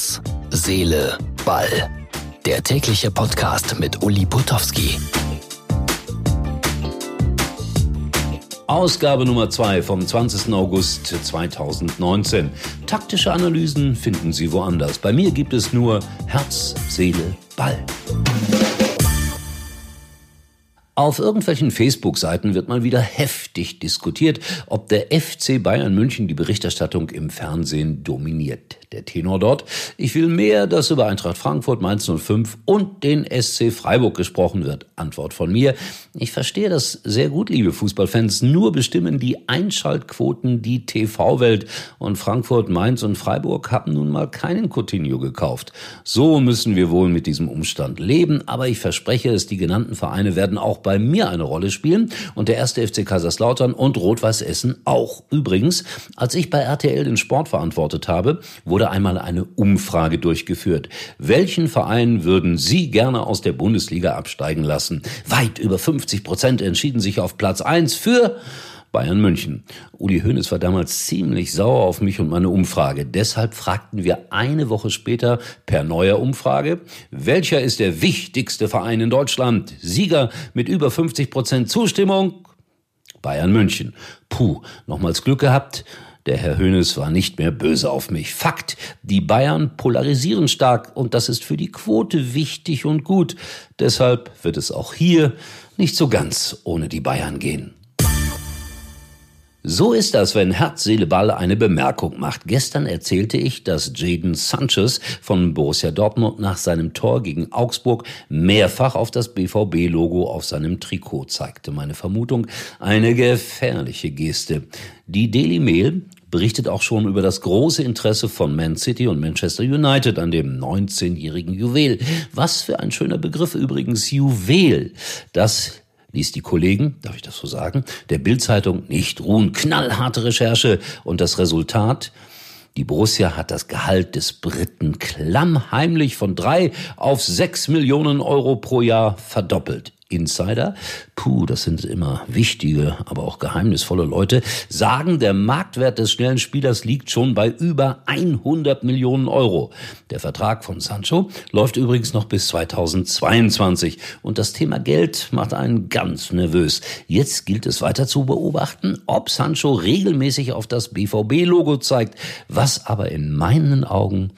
Herz, Seele, Ball. Der tägliche Podcast mit Uli Putowski. Ausgabe Nummer 2 vom 20. August 2019. Taktische Analysen finden Sie woanders. Bei mir gibt es nur Herz, Seele, Ball. Auf irgendwelchen Facebook-Seiten wird mal wieder heftig diskutiert, ob der FC Bayern München die Berichterstattung im Fernsehen dominiert. Der Tenor dort, ich will mehr, dass über Eintracht Frankfurt, Mainz 05 und den SC Freiburg gesprochen wird. Antwort von mir, ich verstehe das sehr gut, liebe Fußballfans, nur bestimmen die Einschaltquoten die TV-Welt und Frankfurt, Mainz und Freiburg haben nun mal keinen Coutinho gekauft. So müssen wir wohl mit diesem Umstand leben, aber ich verspreche es, die genannten Vereine werden auch bei mir eine Rolle spielen und der erste FC Kaiserslautern und Rot-Weiß Essen auch. Übrigens, als ich bei RTL den Sport verantwortet habe, wurde einmal eine Umfrage durchgeführt. Welchen Verein würden Sie gerne aus der Bundesliga absteigen lassen? Weit über 50 Prozent entschieden sich auf Platz 1 für Bayern München. Uli Hoeneß war damals ziemlich sauer auf mich und meine Umfrage. Deshalb fragten wir eine Woche später per neuer Umfrage, welcher ist der wichtigste Verein in Deutschland? Sieger mit über 50 Prozent Zustimmung? Bayern München. Puh, nochmals Glück gehabt. Der Herr Hönes war nicht mehr böse auf mich. Fakt, die Bayern polarisieren stark und das ist für die Quote wichtig und gut. Deshalb wird es auch hier nicht so ganz ohne die Bayern gehen. So ist das, wenn Herz, Seele, Ball eine Bemerkung macht. Gestern erzählte ich, dass Jaden Sanchez von Borussia Dortmund nach seinem Tor gegen Augsburg mehrfach auf das BVB-Logo auf seinem Trikot zeigte. Meine Vermutung, eine gefährliche Geste. Die Daily Mail berichtet auch schon über das große Interesse von Man City und Manchester United an dem 19-jährigen Juwel. Was für ein schöner Begriff übrigens, Juwel. Das ließ die Kollegen, darf ich das so sagen, der Bildzeitung nicht ruhen. Knallharte Recherche und das Resultat, die Borussia hat das Gehalt des Briten klammheimlich von drei auf sechs Millionen Euro pro Jahr verdoppelt. Insider, puh, das sind immer wichtige, aber auch geheimnisvolle Leute, sagen, der Marktwert des schnellen Spielers liegt schon bei über 100 Millionen Euro. Der Vertrag von Sancho läuft übrigens noch bis 2022 und das Thema Geld macht einen ganz nervös. Jetzt gilt es weiter zu beobachten, ob Sancho regelmäßig auf das BVB-Logo zeigt, was aber in meinen Augen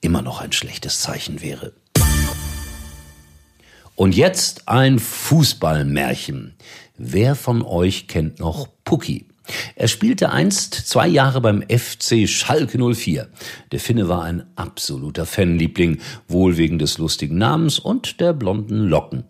immer noch ein schlechtes Zeichen wäre. Und jetzt ein Fußballmärchen. Wer von euch kennt noch Pucki? Er spielte einst zwei Jahre beim FC Schalke 04. Der Finne war ein absoluter Fanliebling, wohl wegen des lustigen Namens und der blonden Locken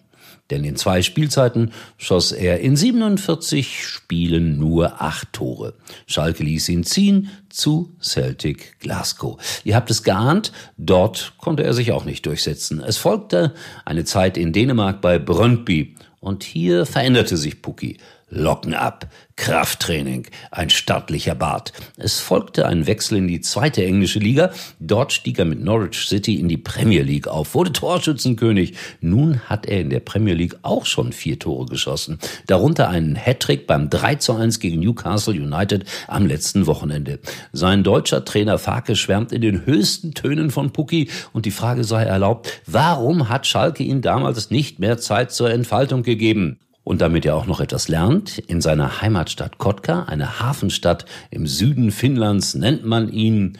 denn in zwei Spielzeiten schoss er in 47 Spielen nur acht Tore. Schalke ließ ihn ziehen zu Celtic Glasgow. Ihr habt es geahnt, dort konnte er sich auch nicht durchsetzen. Es folgte eine Zeit in Dänemark bei Brøndby und hier veränderte sich Pucki. Locken ab, Krafttraining, ein stattlicher Bart. Es folgte ein Wechsel in die zweite englische Liga. Dort stieg er mit Norwich City in die Premier League auf, wurde Torschützenkönig. Nun hat er in der Premier League auch schon vier Tore geschossen. Darunter einen Hattrick beim 3 zu 1 gegen Newcastle United am letzten Wochenende. Sein deutscher Trainer Farke schwärmt in den höchsten Tönen von Pucki und die Frage sei erlaubt, warum hat Schalke ihn damals nicht mehr Zeit zur Entfaltung gegeben? Und damit er auch noch etwas lernt, in seiner Heimatstadt Kotka, eine Hafenstadt im Süden Finnlands, nennt man ihn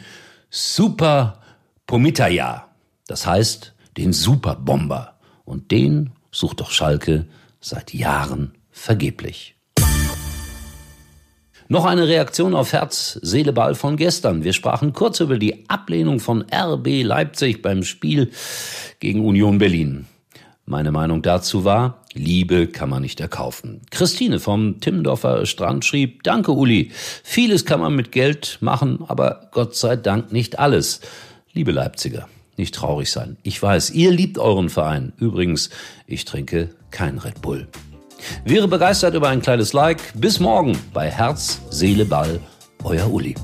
Super Pomitaja. Das heißt, den Superbomber. Und den sucht doch Schalke seit Jahren vergeblich. Noch eine Reaktion auf Herz, Seele, Ball von gestern. Wir sprachen kurz über die Ablehnung von RB Leipzig beim Spiel gegen Union Berlin. Meine Meinung dazu war, Liebe kann man nicht erkaufen. Christine vom Timmendorfer Strand schrieb, danke Uli, vieles kann man mit Geld machen, aber Gott sei Dank nicht alles. Liebe Leipziger, nicht traurig sein. Ich weiß, ihr liebt euren Verein. Übrigens, ich trinke kein Red Bull. Wäre begeistert über ein kleines Like. Bis morgen bei Herz, Seele, Ball, euer Uli.